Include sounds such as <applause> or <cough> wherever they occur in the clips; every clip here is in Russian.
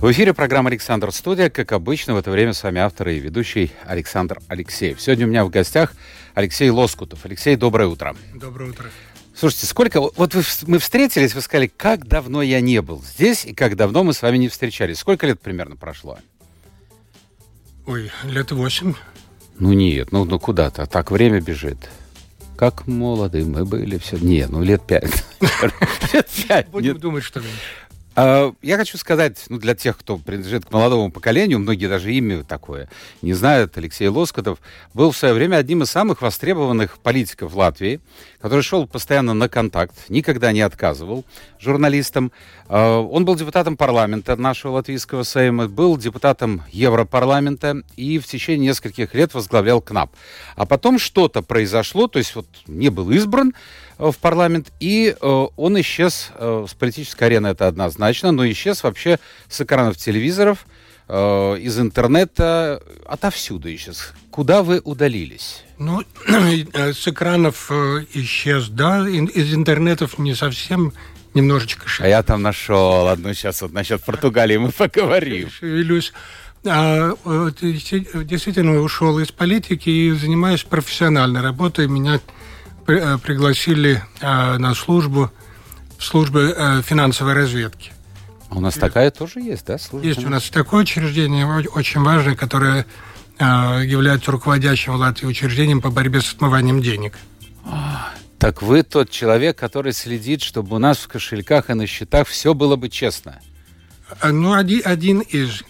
В эфире программа «Александр Студия». Как обычно, в это время с вами автор и ведущий Александр Алексеев. Сегодня у меня в гостях Алексей Лоскутов. Алексей, доброе утро. Доброе утро. Слушайте, сколько... Вот вы, мы встретились, вы сказали, как давно я не был здесь, и как давно мы с вами не встречались. Сколько лет примерно прошло? Ой, лет восемь. Ну нет, ну, ну куда-то. Так время бежит. Как молоды мы были. Все. Не, ну лет пять. <laughs> Лет пять. Будем думать, что ли. А, я хочу сказать, ну, для тех, кто принадлежит к молодому поколению, многие даже имя такое не знают, Алексей Лоскотов был в свое время одним из самых востребованных политиков Латвии, который шел постоянно на контакт, никогда не отказывал журналистам. А, он был депутатом парламента нашего латвийского сейма, был депутатом Европарламента и в течение нескольких лет возглавлял КНАП. А потом что-то произошло, то есть вот не был избран, в парламент, и э, он исчез э, с политической арены, это однозначно, но исчез вообще с экранов телевизоров, э, из интернета, отовсюду исчез. Куда вы удалились? Ну, <clears throat> с экранов исчез, да, из интернетов не совсем, немножечко шевелюсь. А я там нашел одну сейчас вот насчет Португалии мы поговорим. Шевелюсь. А, действительно ушел из политики и занимаюсь профессиональной работой. Меня пригласили э, на службу службы э, финансовой разведки. У нас такая тоже есть, да? Служба? Есть у нас такое учреждение, очень важное, которое является руководящим в Латвии учреждением по борьбе с отмыванием денег. Так вы тот человек, который следит, чтобы у нас в кошельках и на счетах все было бы честно. Ну, один, один из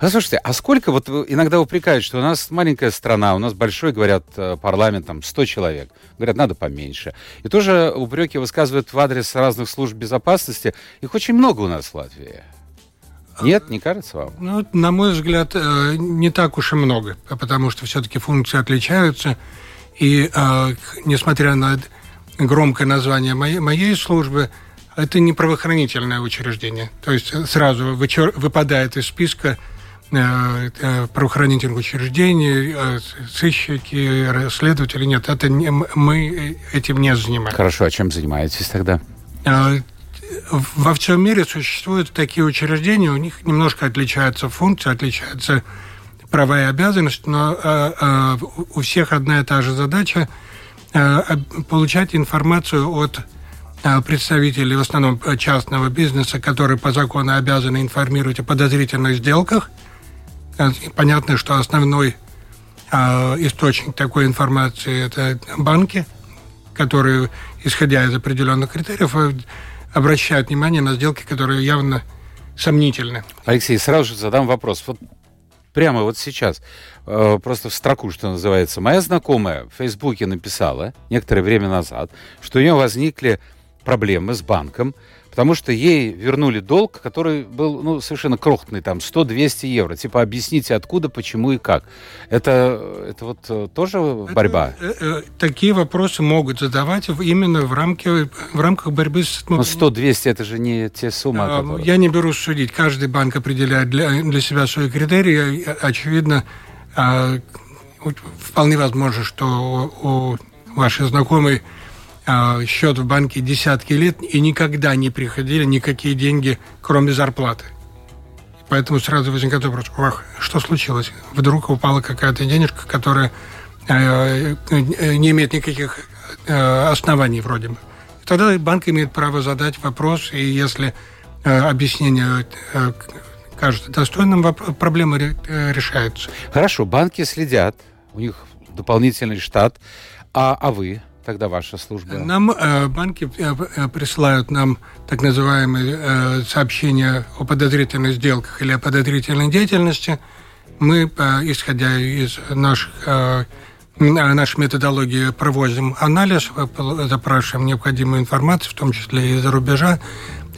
Послушайте, а сколько, вот иногда упрекают, что у нас маленькая страна, у нас большой, говорят, э, парламент, там, 100 человек. Говорят, надо поменьше. И тоже упреки высказывают в адрес разных служб безопасности. Их очень много у нас в Латвии. Нет, не кажется вам? Ну, на мой взгляд, э, не так уж и много, потому что все-таки функции отличаются. И э, несмотря на громкое название моей, моей службы, это не правоохранительное учреждение. То есть сразу вычер... выпадает из списка правоохранительных учреждений, э, сыщики, следователи. Нет, это не, мы этим не занимаемся. Хорошо, а чем занимаетесь тогда? Во всем мире существуют такие учреждения, у них немножко отличаются функции, отличаются права и обязанности, но у всех одна и та же задача получать информацию от представителей, в основном частного бизнеса, которые по закону обязаны информировать о подозрительных сделках – Понятно, что основной а, источник такой информации – это банки, которые, исходя из определенных критериев, э, обращают внимание на сделки, которые явно сомнительны. Алексей, сразу же задам вопрос. Вот прямо вот сейчас, э, просто в строку, что называется, моя знакомая в Фейсбуке написала некоторое время назад, что у нее возникли проблемы с банком, потому что ей вернули долг, который был ну, совершенно крохотный, там 100-200 евро. Типа объясните, откуда, почему и как. Это, это вот э, тоже борьба? Это, э, такие вопросы могут задавать именно в, рамке, в рамках борьбы с... Но 100-200 это же не те суммы, а, которые... Я не берусь судить. Каждый банк определяет для, для себя свои критерии. Очевидно, а, вполне возможно, что у вашей знакомой счет в банке десятки лет и никогда не приходили никакие деньги, кроме зарплаты. Поэтому сразу возникает вопрос, ах, что случилось? Вдруг упала какая-то денежка, которая э, э, не имеет никаких э, оснований вроде бы. Тогда банк имеет право задать вопрос, и если объяснение кажется достойным, проблема решается. Хорошо, банки следят, у них дополнительный штат, а, а вы? Тогда ваша служба? Нам э, банки э, э, присылают нам так называемые э, сообщения о подозрительных сделках или о подозрительной деятельности. Мы, э, исходя из наших э, нашей методологии, проводим анализ, э, запрашиваем необходимую информацию, в том числе и из-за рубежа.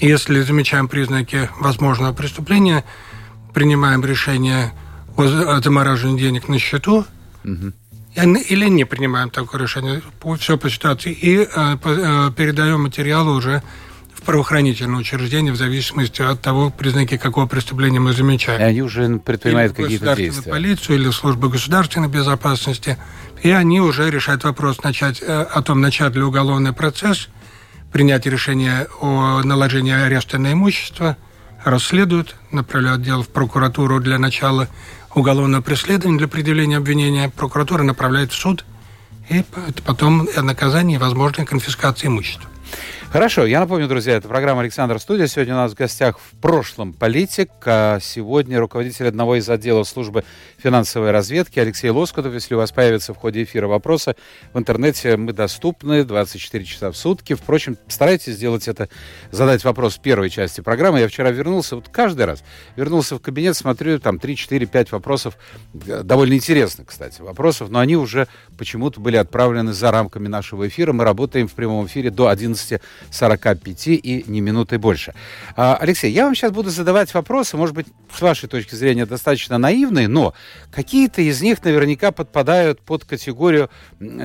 Если замечаем признаки возможного преступления, принимаем решение о замораживании денег на счету. Угу или не принимаем такое решение, все по ситуации, и передаем материалы уже правоохранительное учреждение в зависимости от того, признаки какого преступления мы замечаем. И они уже предпринимают какие-то действия. полицию или службу государственной безопасности, и они уже решают вопрос начать, э, о том, начать ли уголовный процесс, принять решение о наложении ареста на имущество, расследуют, направляют дело в прокуратуру для начала уголовного преследования, для определения обвинения. Прокуратура направляет в суд, и потом наказание и возможная конфискация имущества. Хорошо, я напомню, друзья, это программа «Александр Студия». Сегодня у нас в гостях в прошлом политик, а сегодня руководитель одного из отделов службы финансовой разведки Алексей Лоскутов. Если у вас появятся в ходе эфира вопросы, в интернете мы доступны 24 часа в сутки. Впрочем, старайтесь сделать это, задать вопрос в первой части программы. Я вчера вернулся, вот каждый раз вернулся в кабинет, смотрю, там 3, 4, 5 вопросов, довольно интересных, кстати, вопросов, но они уже почему-то были отправлены за рамками нашего эфира. Мы работаем в прямом эфире до 11 45 и не минуты больше. А, Алексей, я вам сейчас буду задавать вопросы, может быть, с вашей точки зрения достаточно наивные, но какие-то из них наверняка подпадают под категорию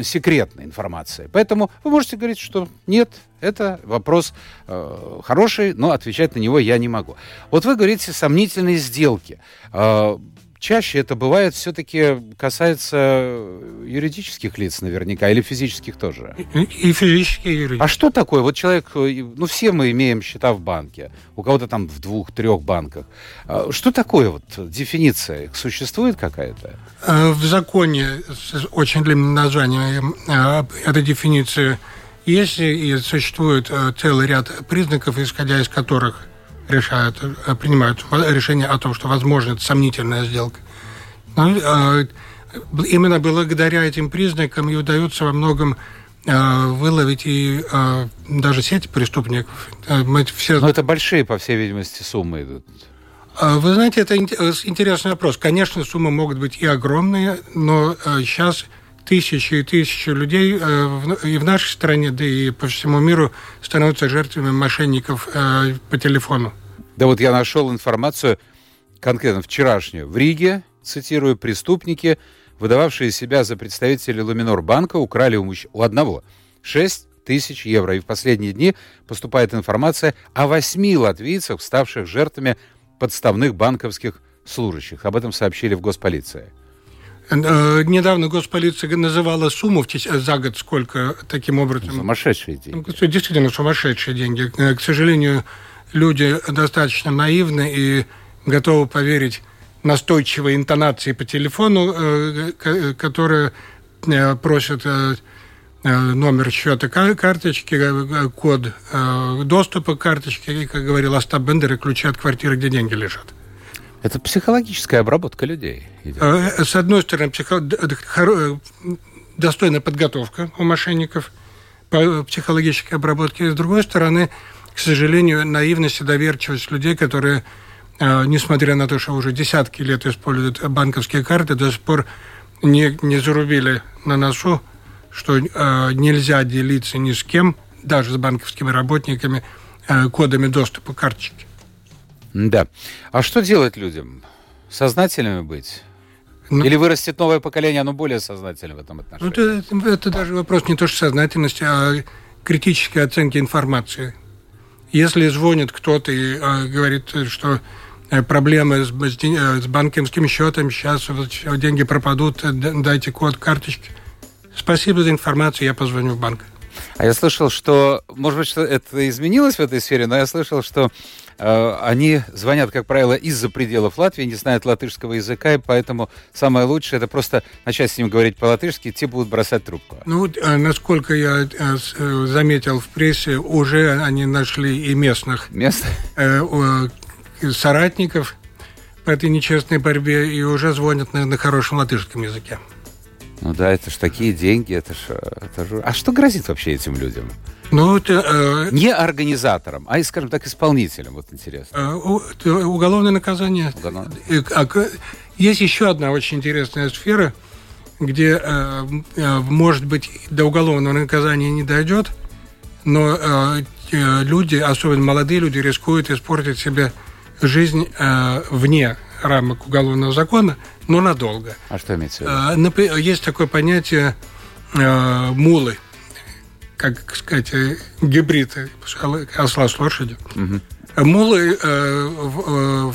секретной информации. Поэтому вы можете говорить, что нет, это вопрос э, хороший, но отвечать на него я не могу. Вот вы говорите сомнительные сделки. Э, чаще это бывает все-таки касается юридических лиц наверняка или физических тоже? И, физические, и юридические. А что такое? Вот человек, ну все мы имеем счета в банке, у кого-то там в двух-трех банках. А что такое вот дефиниция? Существует какая-то? Э, в законе с очень длинным названием э, эта дефиниция есть, и существует э, целый ряд признаков, исходя из которых решают, э, принимают решение о том, что возможно сомнительная сделка. Но, ну, э, именно благодаря этим признакам и удается во многом э, выловить и даже сеть преступников. Мы все... Но это большие, по всей видимости, суммы идут. Вы знаете, это интересный вопрос. Конечно, суммы могут быть и огромные, но сейчас тысячи и тысячи людей и в нашей стране, да и по всему миру становятся жертвами мошенников по телефону. Да вот я нашел информацию конкретно вчерашнюю. В Риге, цитирую, преступники, выдававшие себя за представителей Луминор банка, украли у, мужч... у одного 6 тысяч евро. И в последние дни поступает информация о восьми латвийцах, ставших жертвами подставных банковских служащих. Об этом сообщили в госполиции. Э, недавно госполиция называла сумму за год, сколько таким образом... Сумасшедшие деньги. Действительно сумасшедшие деньги. Э, к сожалению, люди достаточно наивны и готовы поверить настойчивой интонации по телефону, э, которые э, просят э, номер счета карточки, код доступа к карточке, и, как говорил Остап Бендер, и ключи от квартиры, где деньги лежат. Это психологическая обработка людей. Идет. С одной стороны, психо... достойная подготовка у мошенников по психологической обработке, с другой стороны, к сожалению, наивность и доверчивость людей, которые, э, несмотря на то, что уже десятки лет используют банковские карты, до сих пор не, не зарубили на носу, что э, нельзя делиться ни с кем, даже с банковскими работниками, э, кодами доступа к карточке. Да. А что делать людям? Сознательными быть? Ну, Или вырастет новое поколение, оно более сознательно в этом отношении? Ну, это, это даже вопрос не то, что сознательности, а критической оценки информации. Если звонит кто-то и э, говорит, что э, проблемы с, с, э, с банковским счетом, сейчас вот, деньги пропадут, дайте код карточки. Спасибо за информацию, я позвоню в банк. А я слышал, что, может быть, что это изменилось в этой сфере, но я слышал, что э, они звонят, как правило, из-за пределов Латвии, не знают латышского языка, и поэтому самое лучшее это просто начать с ним говорить по-латышски, те будут бросать трубку. Ну, э, насколько я э, э, заметил в прессе, уже они нашли и местных Мест? э, э, соратников по этой нечестной борьбе и уже звонят на, на хорошем латышском языке. Ну да, это ж такие деньги, это ж, это ж... А что грозит вообще этим людям? Ну, это, э, Не организаторам, а, скажем так, исполнителям, вот интересно. Э, это уголовное наказание. Уголовное. А, есть еще одна очень интересная сфера, где, э, э, может быть, до уголовного наказания не дойдет, но э, люди, особенно молодые люди, рискуют испортить себе жизнь э, вне рамок уголовного закона, но надолго. А что имеется в виду? Есть такое понятие мулы, как сказать, гибрид осла с лошадью. Угу. Мулы в,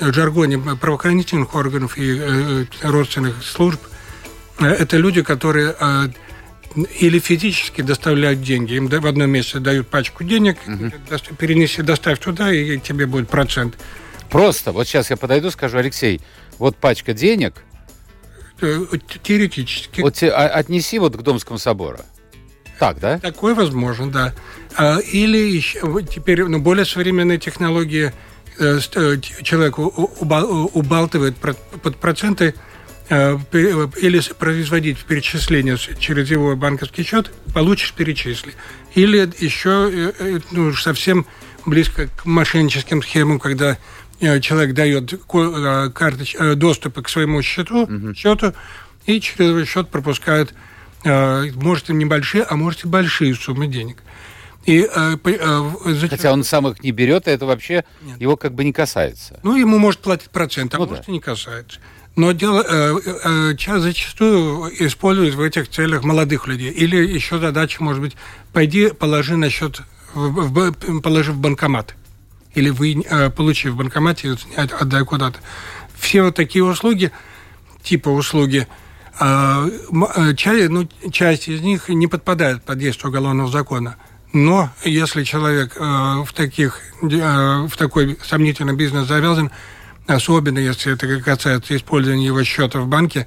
в жаргоне правоохранительных органов и родственных служб это люди, которые или физически доставляют деньги. Им в одном месте дают пачку денег, угу. перенеси, доставь туда, и тебе будет процент. Просто, вот сейчас я подойду, скажу, Алексей, вот пачка денег. Э, теоретически. Вот а, отнеси вот к Домскому собору. Так, да? Такое возможно, да. А, или еще, теперь ну, более современные технологии э, э, человек убалтывает под проценты или производить перечисление через его банковский счет, получишь перечисли. Или еще ну, совсем близко к мошенническим схемам, когда человек дает карточ... доступ к своему счету, угу. счету и через счет пропускает, может, и небольшие, а может, и большие суммы денег. И, э, э, Хотя он сам их не берет, и это вообще Нет. его как бы не касается. Ну, ему может платить процент, а ну, может да. и не касается. Но дело, э, э, зачастую используют в этих целях молодых людей. Или еще задача может быть, пойди положи на счет, в, в, положи в банкомат. Или вы, э, получи в банкомате, отдай куда-то. Все вот такие услуги, типа услуги, э, э часть, ну, часть из них не подпадает под действие уголовного закона. Но если человек в, таких, в такой сомнительный бизнес завязан, особенно если это касается использования его счета в банке,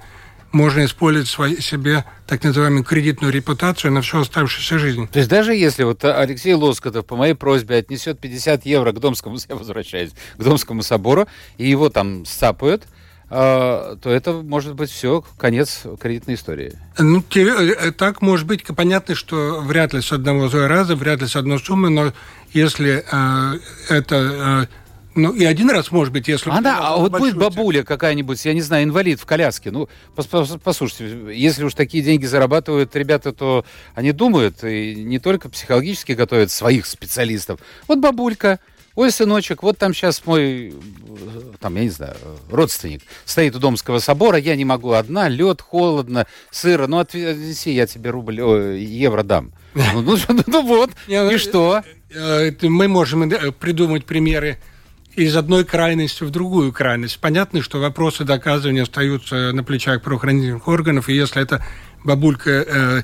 можно использовать свой, себе так называемую кредитную репутацию на всю оставшуюся жизнь. То есть даже если вот Алексей Лоскотов по моей просьбе отнесет 50 евро к Домскому, <laughs> я возвращаюсь, к Домскому собору, и его там сцапают, а, то это может быть все, конец кредитной истории. Ну, э, так может быть. Понятно, что вряд ли с одного раза, вряд ли с одной суммы, но если э, это э, ну, и один раз, может быть, если... А, да, а вот будет бабуля какая-нибудь, я не знаю, инвалид в коляске. Ну, послушайте, если уж такие деньги зарабатывают ребята, то они думают и не только психологически готовят своих специалистов. Вот бабулька, ой, сыночек, вот там сейчас мой, там, я не знаю, родственник стоит у Домского собора, я не могу одна, лед, холодно, сыро, ну, отвези, я тебе рубль, о, евро дам. Ну, ну, ну вот, <laughs> и что? Э, мы можем э, придумать примеры из одной крайности в другую крайность. Понятно, что вопросы доказывания остаются на плечах правоохранительных органов, и если эта бабулька э,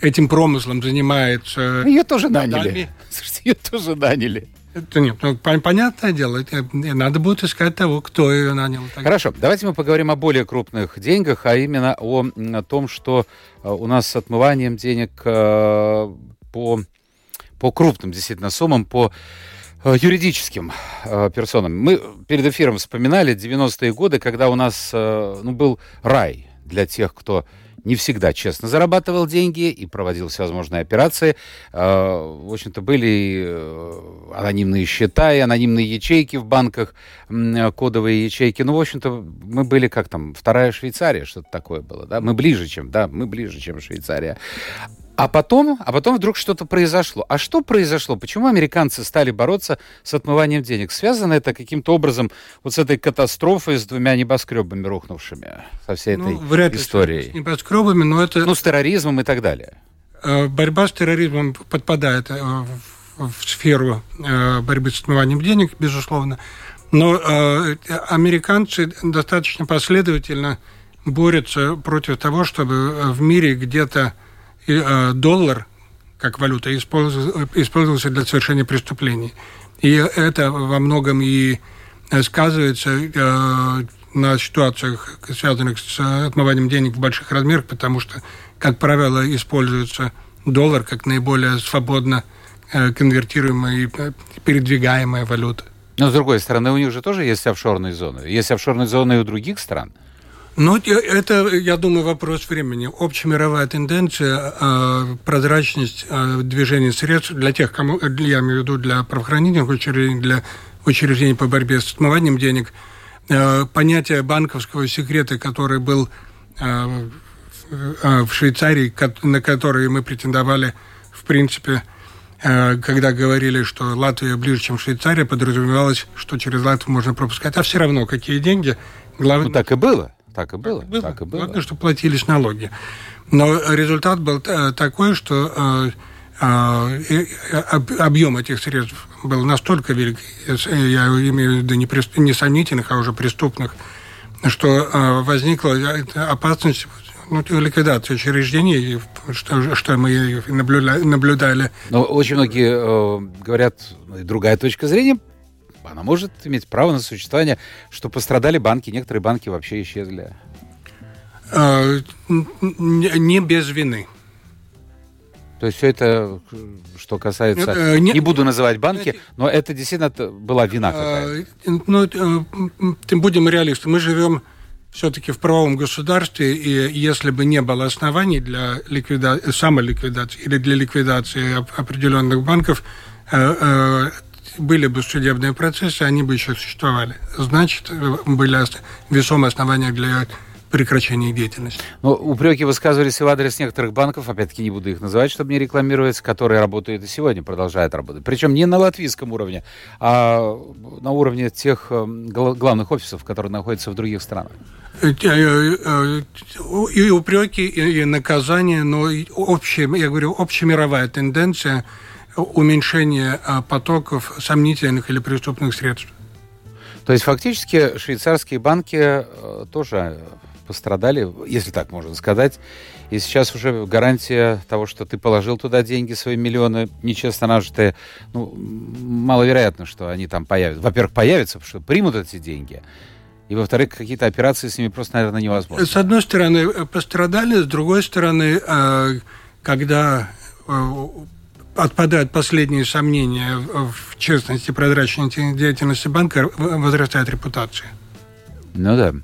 этим промыслом занимается... Ее тоже наняли. Слушайте, ее тоже наняли. Это нет, ну, понятное дело, надо будет искать того, кто ее нанял. Хорошо, давайте мы поговорим о более крупных деньгах, а именно о, о том, что э, у нас с отмыванием денег э, по, по крупным действительно суммам, по юридическим э, персонам. Мы перед эфиром вспоминали 90-е годы, когда у нас э, ну, был рай для тех, кто не всегда честно зарабатывал деньги и проводил всевозможные операции. В общем-то, были анонимные счета и анонимные ячейки в банках, кодовые ячейки. Ну, в общем-то, мы были как там, вторая Швейцария, что-то такое было, да? Мы ближе, чем, да, мы ближе, чем Швейцария. А потом, а потом вдруг что-то произошло. А что произошло? Почему американцы стали бороться с отмыванием денег? Связано это каким-то образом вот с этой катастрофой с двумя небоскребами рухнувшими, со всей ну, этой вряд ли историей? С небоскребами, но это... Ну, с терроризмом и так далее. Э, борьба с терроризмом подпадает э, в сферу э, борьбы с отмыванием денег, безусловно. Но американцы достаточно последовательно борются против того, чтобы в мире где-то доллар как валюта использовался для совершения преступлений. И это во многом и сказывается э, на ситуациях, связанных с отмыванием денег в больших размерах, потому что, как правило, используется доллар как наиболее свободно э, конвертируемая и передвигаемая валюта. Но, с другой стороны, у них же тоже есть офшорные зоны. Есть офшорные зоны и у других стран – ну, это, я думаю, вопрос времени. Общемировая тенденция, э, прозрачность э, движения средств для тех, кому, я имею в виду для правоохранительных учреждений, для учреждений по борьбе с отмыванием денег, э, понятие банковского секрета, который был в Швейцарии, на который мы претендовали, в принципе, когда говорили, что Латвия ближе, чем Швейцария, подразумевалось, что через Латвию можно пропускать. А все равно, какие деньги. Главное... Ну, так и было. Так и было. Так, было. так и было. Главное, что платились налоги. Но результат был такой, что объем этих средств был настолько велик, я имею в виду не, не сомнительных, а уже преступных, что возникла опасность ну, ликвидации учреждений, что, что мы наблюдали. наблюдали. Но очень многие э, говорят, другая точка зрения, она может иметь право на существование, что пострадали банки, некоторые банки вообще исчезли. Э, не без вины. То есть все это, что касается... Э, не, не буду называть банки, но это действительно была вина какая-то. Ну, будем реалисты. Мы живем все-таки в правовом государстве, и если бы не было оснований для ликвида... самоликвидации или для ликвидации определенных банков, э, э, были бы судебные процессы, они бы еще существовали. Значит, были весомые основания для прекращения деятельности. Ну, упреки высказывались и в адрес некоторых банков, опять-таки не буду их называть, чтобы не рекламировать, которые работают и сегодня, продолжают работать. Причем не на латвийском уровне, а на уровне тех э, главных офисов, которые находятся в других странах. Э, э, и упреки, и наказания, но общая, я говорю, общемировая тенденция уменьшения потоков сомнительных или преступных средств. То есть фактически швейцарские банки тоже пострадали, если так можно сказать. И сейчас уже гарантия того, что ты положил туда деньги, свои миллионы, нечестно нажитые, ну, маловероятно, что они там появятся. Во-первых, появятся, потому что примут эти деньги. И, во-вторых, какие-то операции с ними просто, наверное, невозможно. С одной стороны, пострадали, с другой стороны, э, когда э, отпадают последние сомнения в честности прозрачности деятельности банка, возрастает репутация. Ну да.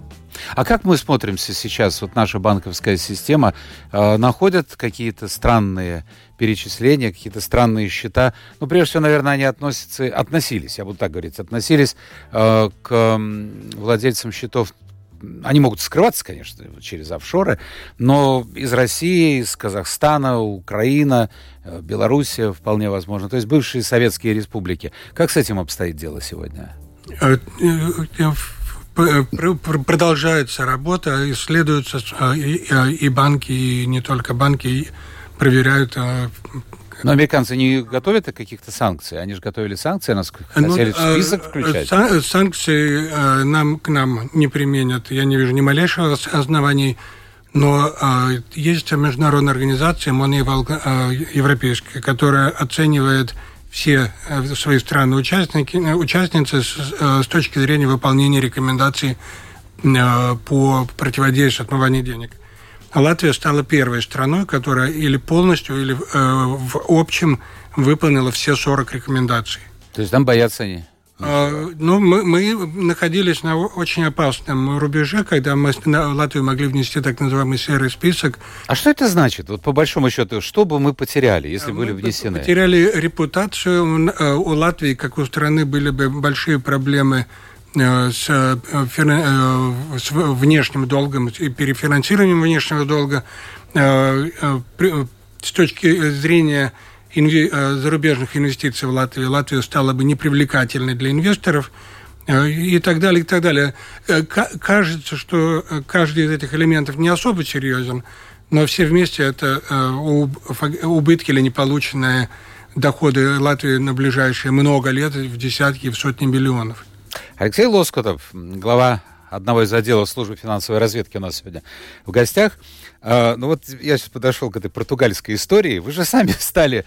А как мы смотримся сейчас, вот наша банковская система, э, находят какие-то странные перечисления, какие-то странные счета? Ну, прежде всего, наверное, они относятся, относились, я буду так говорить, относились э, к владельцам счетов они могут скрываться, конечно, через офшоры, но из России, из Казахстана, Украина, э, Белоруссия вполне возможно, то есть бывшие советские республики. Как с этим обстоит дело сегодня? Э, э, продолжается работа, исследуются и банки, и не только банки проверяют. Но американцы не готовят каких-то санкций? Они же готовили санкции, нас ну, хотели в список включать. Санкции нам, к нам не применят. Я не вижу ни малейшего оснований. Но есть международная организация, Moneyval европейская, которая оценивает все э, свои страны участники, э, участницы с, э, с точки зрения выполнения рекомендаций по противодействию отмыванию денег. Латвия стала первой страной, которая или полностью, или в общем выполнила все 40 рекомендаций. То есть там боятся они? А, ну, мы, мы находились на очень опасном рубеже, когда мы на Латвию могли внести так называемый серый список. А что это значит? Вот по большому счету, что бы мы потеряли, если мы были внесены? Потеряли репутацию. Э, у Латвии, как у страны, были бы большие проблемы э, с, э, с внешним долгом и перефинансированием внешнего долга. С точки зрения э, зарубежных инвестиций в Латвию, Латвия стала бы непривлекательной для инвесторов э, и так далее, и так далее. Э, кажется, что каждый из этих элементов не особо серьезен, но все вместе это убытки или неполученные доходы Латвии на ближайшие много лет в десятки, в сотни миллионов. Алексей Лоскутов, глава одного из отделов службы финансовой разведки у нас сегодня в гостях. А, ну вот я сейчас подошел к этой португальской истории. Вы же сами <laughs> стали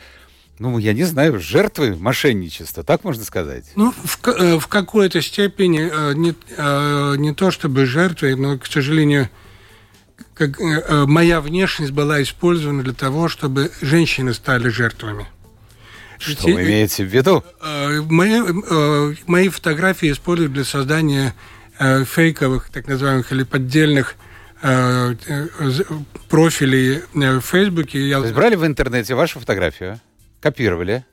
ну, я не знаю, жертвы мошенничества, так можно сказать? Ну, в, э, в какой-то степени э, не, э, не то чтобы жертвой, но, к сожалению, как, моя внешность была использована для того, чтобы женщины стали жертвами. Что вы имеете в виду? Мои, мои фотографии используют для создания фейковых, так называемых, или поддельных Э, профилей в Фейсбуке. Я... То есть брали в интернете вашу фотографию, копировали,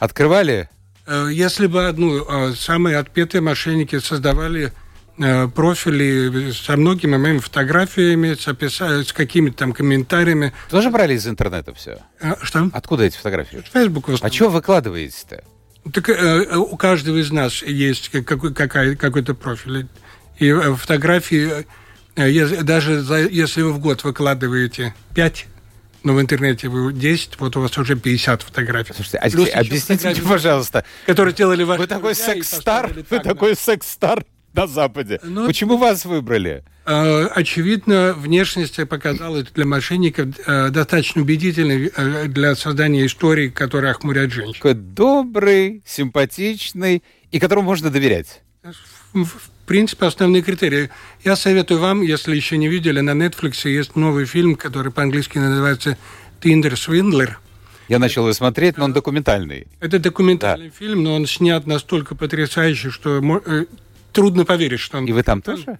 открывали? Э, если бы одну, э, самые отпетые мошенники создавали э, профили со многими моими фотографиями, с, описа... с какими-то там комментариями. Тоже брали из интернета все? А, что? Откуда эти фотографии? Facebook А что выкладываете-то? Так э, у каждого из нас есть какой, какая, какой-то профиль. И э, фотографии, э, даже за, если вы в год выкладываете 5 но в интернете вы 10, вот у вас уже 50 фотографий. Слушайте, а Плюс объясните мне, пожалуйста. Которые делали ваши Вы такой секс-стар, вы такой секс-стар на Западе. Ну, Почему вас выбрали? Э, очевидно, внешность показалась для мошенников э, достаточно убедительной э, для создания истории, которые охмуряют женщин. Такой добрый, симпатичный и которому можно доверять. В принципе, основные критерии. Я советую вам, если еще не видели, на Netflix есть новый фильм, который по-английски называется «Тиндер Свиндлер». Я начал его смотреть, но он документальный. Это документальный да. фильм, но он снят настолько потрясающе, что трудно поверить, что он... И вы там тоже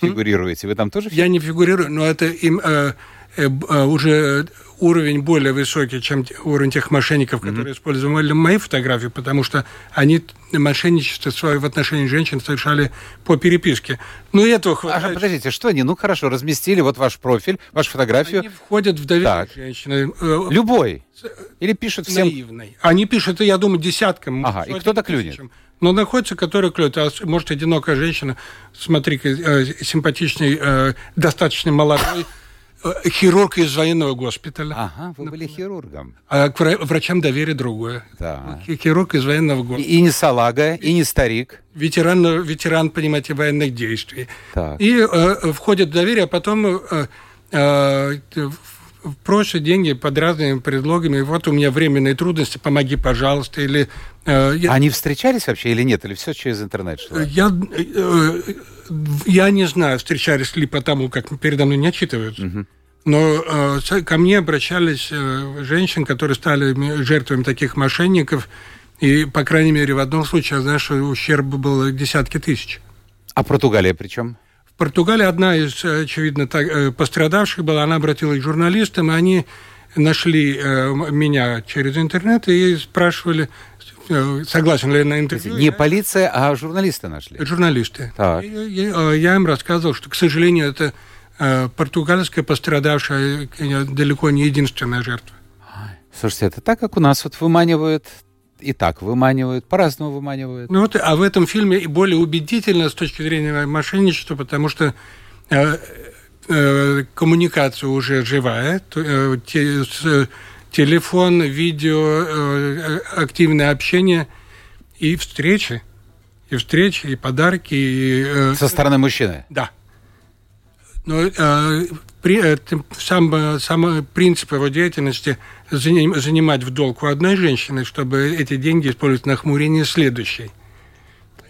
фигурируете? Вы там тоже Я не фигурирую, но это им э, э, э, уже уровень более высокий, чем уровень тех мошенников, которые mm-hmm. использовали мои фотографии, потому что они мошенничество свое в отношении женщин совершали по переписке. Ну, этого хватает. А, подождите, что они? Ну, хорошо, разместили вот ваш профиль, вашу фотографию. Они входят в доверие женщины. Э, Любой? Или пишут всем? Наивный. Они пишут, я думаю, десяткам. Ага, и кто-то клюнет? Но находится, который клюет. А может, одинокая женщина, смотри, э, симпатичный, э, достаточно молодой, э, хирург из военного госпиталя. Ага, вы были хирургом. А к врачам доверие другое. Да. Хирург из военного госпиталя. И, и не салага, и не старик. Ветеран, ветеран, понимаете, военных действий. Так. И э, входит в доверие, а потом э, э, просят деньги под разными предлогами. Вот у меня временные трудности, помоги, пожалуйста. Или, э, я... Они встречались вообще или нет? Или все через интернет шло? Я, э, я не знаю, встречались ли потому, как передо мной не отчитываются. Угу. Но э, ко мне обращались э, женщины, которые стали жертвами таких мошенников. И, по крайней мере, в одном случае я знаю, что ущерб был десятки тысяч. А Португалия при чем? Португалия одна из, очевидно, так, э, пострадавших была. Она обратилась к журналистам, и они нашли э, меня через интернет и спрашивали, э, согласен ли я на интервью. Не полиция, а журналисты нашли? Журналисты. Так. И, и, я им рассказывал, что, к сожалению, это португальская пострадавшая далеко не единственная жертва. Слушайте, это так, как у нас вот выманивают и так выманивают, по-разному выманивают. Ну вот, а в этом фильме и более убедительно с точки зрения мошенничества, потому что э, э, коммуникация уже живая, э, те, с, телефон, видео, э, активное общение и встречи, и встречи, и подарки. И, э, Со стороны мужчины? Да. Но э, при, э, сам, сам принцип его деятельности занимать в долг у одной женщины, чтобы эти деньги использовать на охмурение следующей.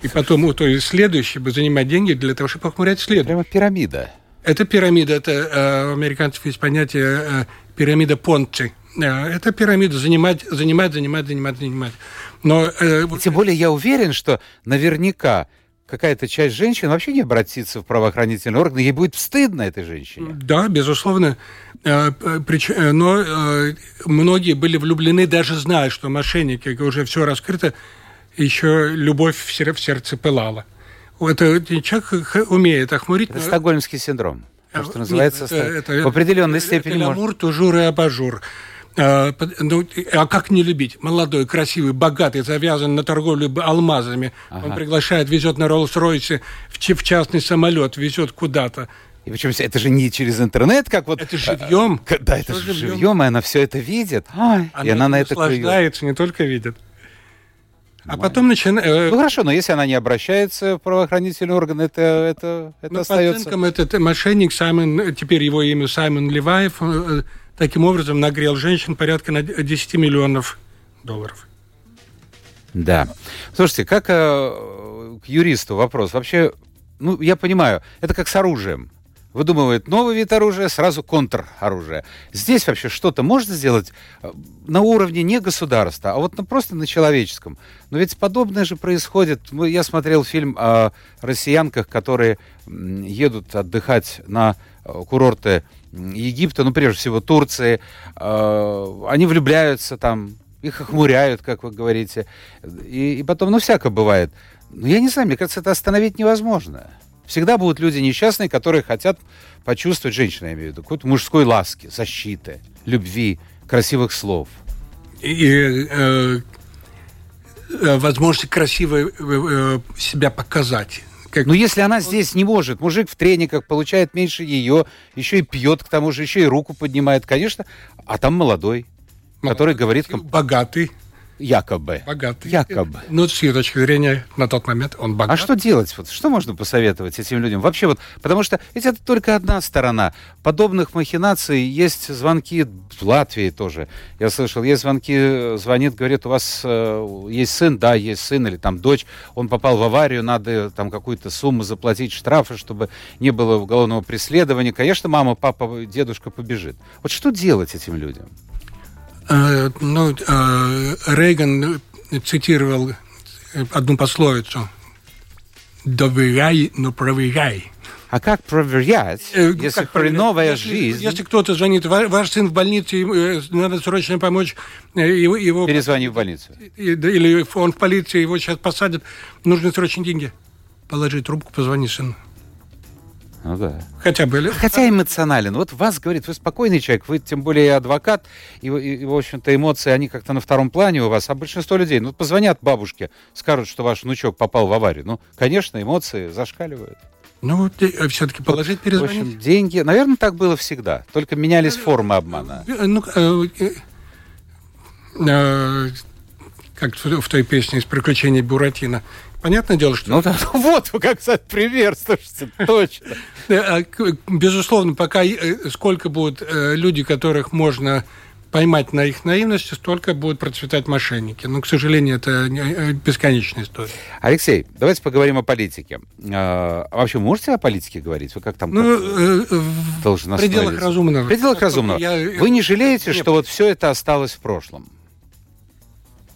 И потом у той следующей бы занимать деньги для того, чтобы охмурять следующую. Прямо пирамида. Это пирамида, это э, у американцев есть понятие э, пирамида Понти. Э, это пирамида занимать, занимать, занимать, занимать, занимать. Но, э, Тем более я уверен, что наверняка какая-то часть женщин вообще не обратится в правоохранительные органы, ей будет стыдно этой женщине. Да, безусловно. Э, э, но э, многие были влюблены, даже зная, что мошенники, уже все раскрыто, еще любовь в сердце пылала. Это человек умеет охмурить. Это стокгольмский синдром. То, что называется, Нет, это, это, в определенной это, степени. Это ламур, тужур и абажур. А, ну, а как не любить? Молодой, красивый, богатый, завязан на торговлю алмазами. Ага. Он приглашает, везет на Роллс-Ройсе в, в частный самолет, везет куда-то. И причем это же не через интернет, как вот... Это живьем. А, да, это же живьем, живьем, и она все это видит. Ай, она и она на это наслаждается, не только видит. А потом начинает... Э, ну хорошо, но если она не обращается в правоохранительные органы, это, это, это ну, остается... По оценкам, этот мошенник Саймон, теперь его имя Саймон Леваев, э, таким образом нагрел женщин порядка на 10 миллионов долларов. Да. Слушайте, как э, к юристу вопрос. Вообще, ну, я понимаю, это как с оружием. Выдумывает новый вид оружия, сразу контроружие. Здесь вообще что-то можно сделать э, на уровне не государства, а вот на, просто на человеческом. Но ведь подобное же происходит. Я смотрел фильм о россиянках, которые едут отдыхать на э, курорты Египта, ну, прежде всего, Турции. Э, они влюбляются там, их охмуряют, как вы говорите. И, и потом, ну, всякое бывает. Но я не знаю, мне кажется, это остановить невозможно. Всегда будут люди несчастные, которые хотят почувствовать, женщина я имею в виду, какой-то мужской ласки, защиты, любви, красивых слов. И э, э, возможность красиво э, себя показать. Как... Но если она здесь не может, мужик в трениках получает меньше ее, еще и пьет, к тому же еще и руку поднимает, конечно, а там молодой, молодой который говорит... Богатый. Якобы. Богатый. Якобы. Ну, с ее точки зрения, на тот момент он богат. А что делать? Вот, что можно посоветовать этим людям? Вообще вот, потому что ведь это только одна сторона. Подобных махинаций есть звонки в Латвии тоже. Я слышал, есть звонки, звонит, говорит, у вас э, есть сын, да, есть сын или там дочь, он попал в аварию, надо там какую-то сумму заплатить штрафы, чтобы не было уголовного преследования. Конечно, мама, папа, дедушка побежит. Вот что делать этим людям? Э, ну, э, Рейган цитировал одну пословицу «Доверяй, но проверяй». А как проверять, э, ну, если как хреновая если, жизнь? Если кто-то звонит, ваш сын в больнице, надо срочно помочь его... его Перезвони в больницу. Или он в полиции, его сейчас посадят, нужны срочные деньги. Положи трубку, позвони сыну. Ну да. Хотя были. Хотя эмоционален. Вот вас говорит, вы спокойный человек, вы тем более адвокат, и, и, и в общем-то, эмоции, они как-то на втором плане у вас. А большинство людей, ну, позвонят бабушке, скажут, что ваш внучок попал в аварию. Ну, конечно, эмоции зашкаливают. Ну, э, все-таки положить, перезвонить. В общем, деньги... Наверное, так было всегда. Только менялись формы обмана. Э, ну, э, э, как в той песне из «Приключений Буратино». Понятное дело, что... Ну, да, вот как сказать, пример, слушайте, <laughs> точно. А, безусловно, пока э, сколько будут э, люди, которых можно поймать на их наивности, столько будут процветать мошенники. Но, к сожалению, это э, бесконечная история. Алексей, давайте поговорим о политике. А, вообще, можете о политике говорить? Вы как там? Ну, как в пределах разумного. В пределах разумного. Я... Вы не жалеете, Нет. что вот все это осталось в прошлом?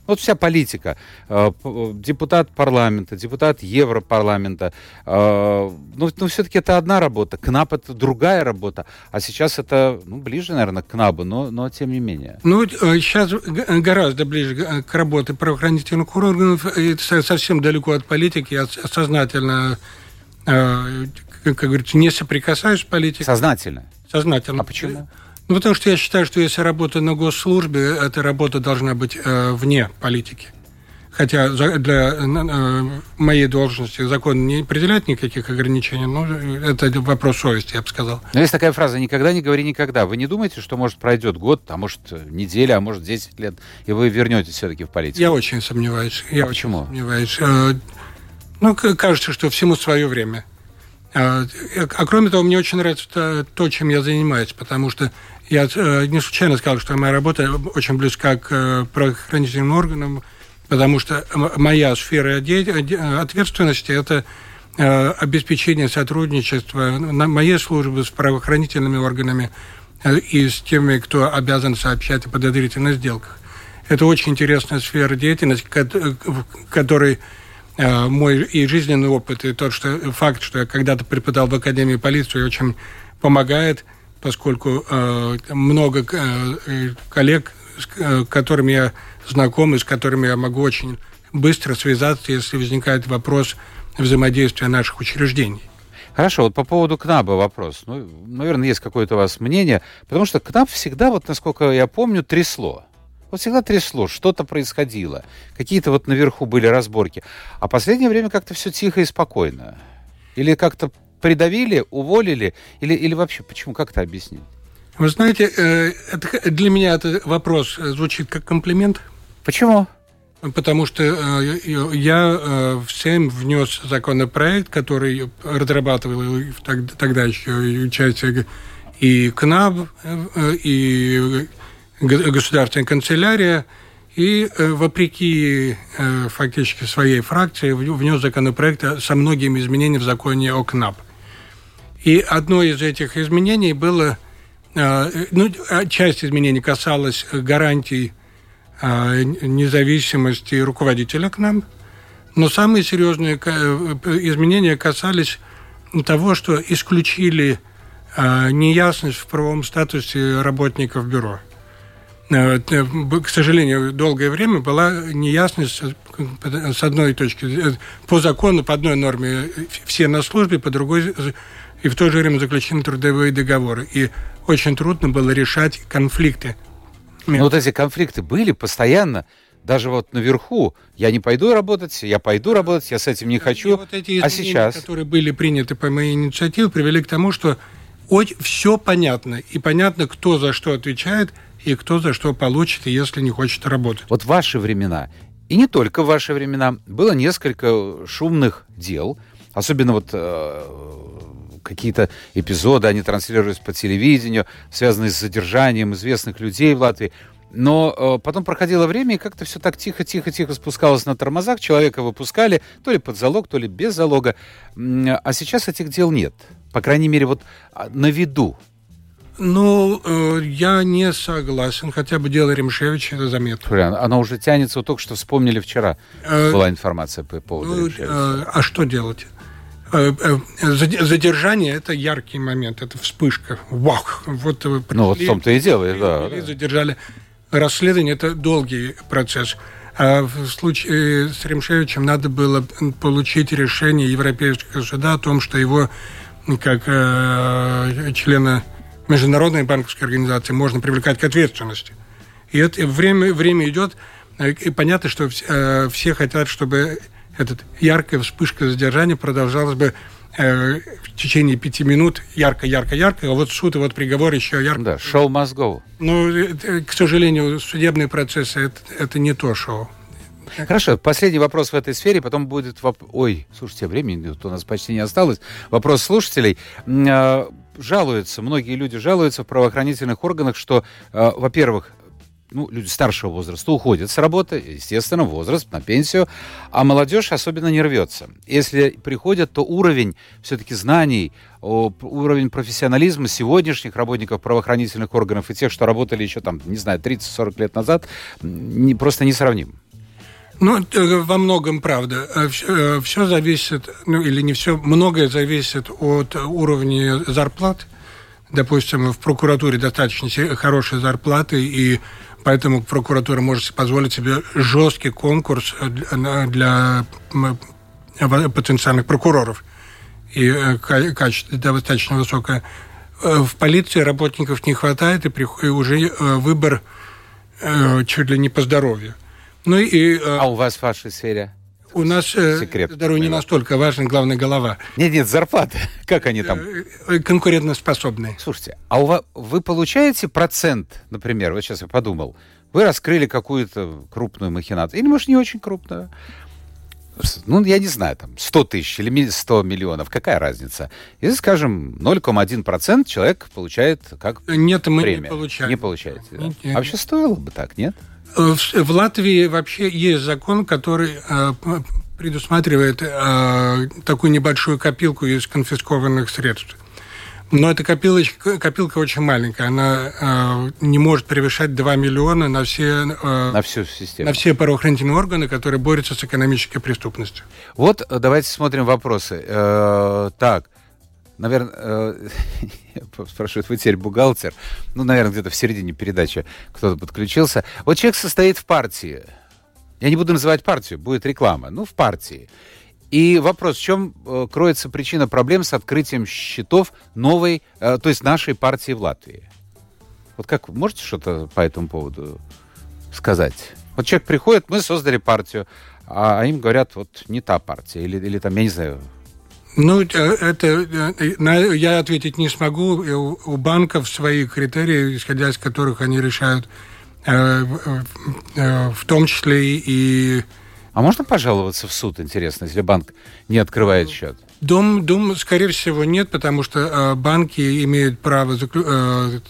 Вот вся политика. Э, депутат парламента, депутат Европарламента. Э, ну, ну все-таки это одна работа. КНАП это другая работа. А сейчас это, ну, ближе, наверное, к КНАБу, но, но тем не менее. Ну, сейчас э, гораздо ближе к работе правоохранительных органов. Это совсем далеко от политики. Я сознательно, как говорится, не соприкасаюсь с политикой. Сознательно? Сознательно. А почему? Ну, потому что я считаю, что если работа на госслужбе, эта работа должна быть э, вне политики. Хотя для э, моей должности закон не определяет никаких ограничений, но это вопрос совести, я бы сказал. Но есть такая фраза «никогда не говори никогда». Вы не думаете, что, может, пройдет год, а может, неделя, а может, 10 лет, и вы вернетесь все-таки в политику? Я очень сомневаюсь. Я а почему? сомневаюсь. Э, ну, кажется, что всему свое время. А, кроме того, мне очень нравится то, чем я занимаюсь, потому что я э, не случайно сказал, что моя работа очень близка к э, правоохранительным органам, потому что моя сфера ответственности – это э, обеспечение сотрудничества моей службы с правоохранительными органами и с теми, кто обязан сообщать о подозрительных сделках. Это очень интересная сфера деятельности, в которой мой и жизненный опыт, и тот что, факт, что я когда-то преподал в Академии полиции, очень помогает – поскольку э, много э, коллег, с э, которыми я знаком и с которыми я могу очень быстро связаться, если возникает вопрос взаимодействия наших учреждений. Хорошо, вот по поводу КНАБа вопрос. Ну, наверное, есть какое-то у вас мнение, потому что КНАБ всегда, вот насколько я помню, трясло. Вот всегда трясло, что-то происходило. Какие-то вот наверху были разборки. А последнее время как-то все тихо и спокойно. Или как-то придавили, уволили? Или, или вообще, почему, как это объяснить? Вы знаете, э, для меня этот вопрос звучит как комплимент. Почему? Потому что э, я э, всем внес законопроект, который разрабатывал тогда еще участие и КНАБ, и Государственная канцелярия, и вопреки фактически своей фракции внес законопроект со многими изменениями в законе о КНАБ. И одно из этих изменений было, э, ну, часть изменений касалась гарантий э, независимости руководителя к нам, но самые серьезные э, изменения касались того, что исключили неясность в правовом статусе работников бюро. Э, к сожалению, долгое время была неясность с одной точки. По закону, по одной норме все на службе, по другой и в то же время заключены трудовые договоры. И очень трудно было решать конфликты. Но вот эти конфликты были постоянно даже вот наверху, я не пойду работать, я пойду работать, я с этим не хочу. И вот эти а сейчас, которые были приняты по моей инициативе, привели к тому, что все понятно, и понятно, кто за что отвечает, и кто за что получит, если не хочет работать. Вот ваши времена, и не только в ваши времена, было несколько шумных дел, особенно вот э, какие-то эпизоды, они транслировались по телевидению, связанные с задержанием известных людей в Латвии. Но э, потом проходило время, и как-то все так тихо-тихо-тихо спускалось на тормозах. Человека выпускали то ли под залог, то ли без залога. А сейчас этих дел нет. По крайней мере, вот а, на виду. Ну, э, я не согласен. Хотя бы дело Ремшевича, это заметно. Она уже тянется. Вот только что вспомнили вчера. Э, была информация по поводу ну, э, А что делать? Э, э, задержание – это яркий момент, это вспышка. Вах! Вот, ну, вот в том-то и дело, да. Задержали расследование – это долгий процесс. А в случае с Ремшевичем надо было получить решение Европейского суда о том, что его как э, члена Международной банковской организации можно привлекать к ответственности. И это время, время идет, и понятно, что все, э, все хотят, чтобы эта яркая вспышка задержания продолжалась бы Э, в течение пяти минут ярко, ярко, ярко, а вот суд и вот приговор еще ярко. Да, шоу go. Ну, э, к сожалению, судебные процессы это, это не то шоу. Хорошо, последний вопрос в этой сфере, потом будет... Воп... Ой, слушайте, времени у нас почти не осталось. Вопрос слушателей. Жалуются, многие люди жалуются в правоохранительных органах, что, а, во-первых, ну, люди старшего возраста уходят с работы, естественно, возраст, на пенсию, а молодежь особенно не рвется. Если приходят, то уровень все-таки знаний, уровень профессионализма сегодняшних работников правоохранительных органов и тех, что работали еще там, не знаю, 30-40 лет назад, не, просто несравним. Ну, э, во многом правда. Все, все зависит, ну или не все, многое зависит от уровня зарплат. Допустим, в прокуратуре достаточно хорошие зарплаты, и Поэтому прокуратура может позволить себе жесткий конкурс для, потенциальных прокуроров. И э, качество достаточно высокое. Э, в полиции работников не хватает, и, уже э, выбор чуть ли не по здоровью. Ну и, а у вас в вашей сфере? У нас Секрет, здоровье не настолько важен, главное голова. Нет, нет, зарплаты. <laughs> Как они там? Конкурентоспособные. Слушайте, а у вас, вы получаете процент, например, вот сейчас я подумал, вы раскрыли какую-то крупную махинацию, или, может, не очень крупную, ну, я не знаю, там, 100 тысяч или 100 миллионов, какая разница? И, скажем, 0,1% человек получает как Нет, мы премия. не получаем. Не получаете, да? нет, нет. А вообще стоило бы так, нет? В, в Латвии вообще есть закон, который э, предусматривает э, такую небольшую копилку из конфискованных средств. Но эта копилочка, копилка очень маленькая. Она э, не может превышать 2 миллиона на все, э, на всю систему. на все правоохранительные органы, которые борются с экономической преступностью. Вот э, давайте смотрим вопросы. Э, так, наверное, э, <laughs> спрашивают, вы теперь бухгалтер? Ну, наверное, где-то в середине передачи кто-то подключился. Вот человек состоит в партии. Я не буду называть партию, будет реклама. Ну, в партии. И вопрос, в чем э, кроется причина проблем с открытием счетов новой, э, то есть нашей партии в Латвии? Вот как, можете что-то по этому поводу сказать? Вот человек приходит, мы создали партию, а, а им говорят, вот не та партия, или, или там, я не знаю, ну, э, это э, я ответить не смогу. У банков свои критерии, исходя из которых они решают, э, в том числе и а можно пожаловаться в суд, интересно, если банк не открывает счет? Дом, дом, скорее всего, нет, потому что э, банки имеют право заклю... э,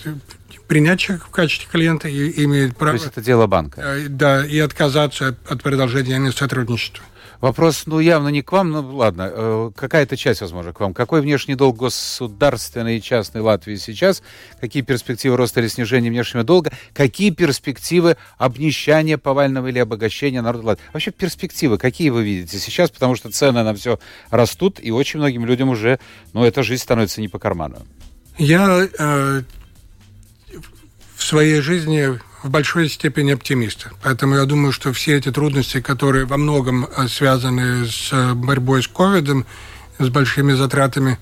принять человека в качестве клиента и имеют право... То есть это дело банка? Э, да, и отказаться от, от продолжения сотрудничества. Вопрос, ну, явно не к вам, ну, ладно, э, какая-то часть, возможно, к вам. Какой внешний долг государственной и частной Латвии сейчас? Какие перспективы роста или снижения внешнего долга? Какие перспективы обнищания повального или обогащения народа Латвии? Вообще перспективы какие вы видите сейчас? Потому что цены на все растут, и очень многим людям уже, ну, эта жизнь становится не по карману. Я э, в своей жизни в большой степени оптимист. Поэтому я думаю, что все эти трудности, которые во многом э, связаны с э, борьбой с ковидом, с большими затратами,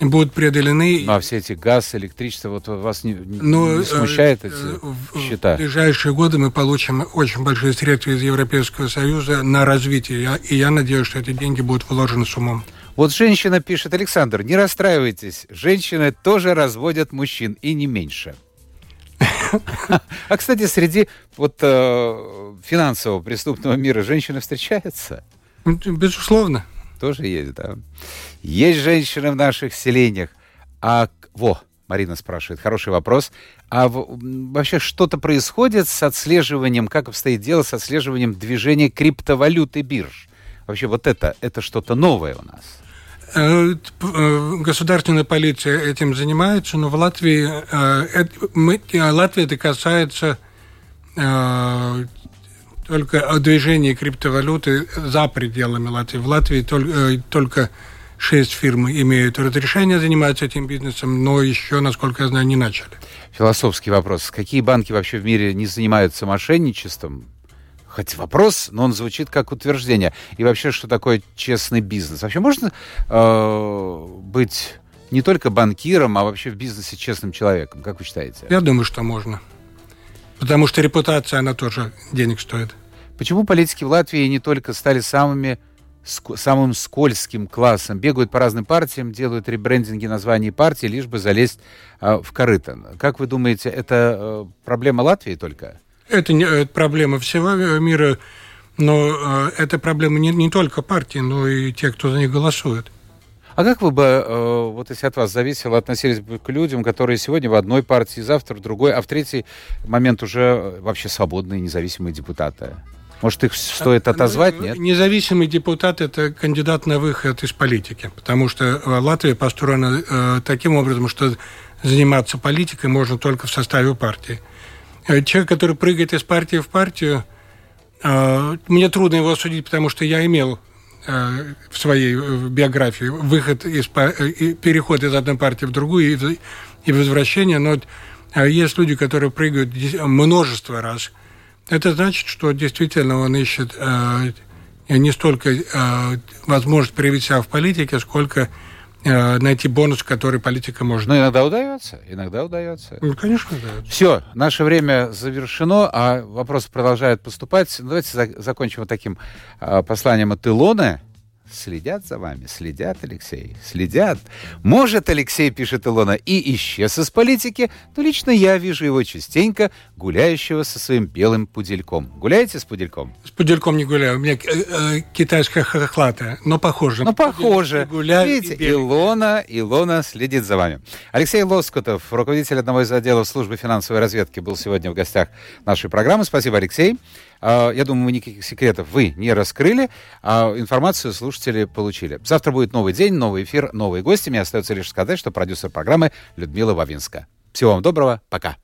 будут преодолены. Ну, а все эти газ, электричество, вот вас не, ну, не смущает эти в, счета? В ближайшие годы мы получим очень большие средства из Европейского Союза на развитие, и я надеюсь, что эти деньги будут вложены с умом. Вот женщина пишет, Александр, не расстраивайтесь, женщины тоже разводят мужчин, и не меньше. А, кстати, среди вот э, финансового преступного мира женщины встречаются? Безусловно. Тоже есть, да. Есть женщины в наших селениях. А, во, Марина спрашивает, хороший вопрос. А вообще что-то происходит с отслеживанием, как обстоит дело с отслеживанием движения криптовалюты бирж? Вообще вот это, это что-то новое у нас. Э, э, государственная полиция этим занимается, но в Латвии э, мы, Латвия это касается только о движении криптовалюты за пределами Латвии. В Латвии только, только шесть фирм имеют разрешение заниматься этим бизнесом, но еще, насколько я знаю, не начали. Философский вопрос. Какие банки вообще в мире не занимаются мошенничеством? Хоть вопрос, но он звучит как утверждение. И вообще, что такое честный бизнес? Вообще можно э, быть не только банкиром, а вообще в бизнесе честным человеком? Как вы считаете? Я думаю, что можно. Потому что репутация, она тоже денег стоит. Почему политики в Латвии не только стали самыми самым скользким классом, бегают по разным партиям, делают ребрендинги названий партий, лишь бы залезть э, в корыто. Как вы думаете, это э, проблема Латвии только? Это не это проблема всего мира, но э, это проблема не, не только партии, но и тех, кто за них голосует. А как вы бы, э, вот если от вас зависело, относились бы к людям, которые сегодня в одной партии, завтра в другой, а в третий момент уже э, вообще свободные, независимые депутаты? Может, их стоит а, отозвать, ну, нет? Независимый депутат – это кандидат на выход из политики, потому что Латвия построена э, таким образом, что заниматься политикой можно только в составе партии. Э, человек, который прыгает из партии в партию, э, мне трудно его осудить, потому что я имел э, в своей биографии выход из переход из одной партии в другую и возвращение, но есть люди, которые прыгают множество раз. Это значит, что действительно он ищет не столько возможность проявить себя в политике, сколько найти бонус, который политика может. Но иногда удается, иногда удается. Ну, конечно, удается. Все, наше время завершено, а вопросы продолжают поступать. Давайте за закончим вот таким э, посланием от Илоны. Следят за вами, следят, Алексей, следят. Может, Алексей, пишет Илона, и исчез из политики, но лично я вижу его частенько гуляющего со своим белым пудельком. Гуляете с пудельком? С пудельком не гуляю, у меня э, э, китайская хохлатая, но похоже. Ну, похоже. Гуляю Видите, Илона, Илона следит за вами. Алексей Лоскутов, руководитель одного из отделов службы финансовой разведки, был сегодня в гостях нашей программы. Спасибо, Алексей. А, я думаю, мы никаких секретов вы не раскрыли, а информацию слушатели получили. Завтра будет новый день, новый эфир, новые гости. Мне остается лишь сказать, что продюсер программы Людмила Вавинска. Всего вам доброго, пока.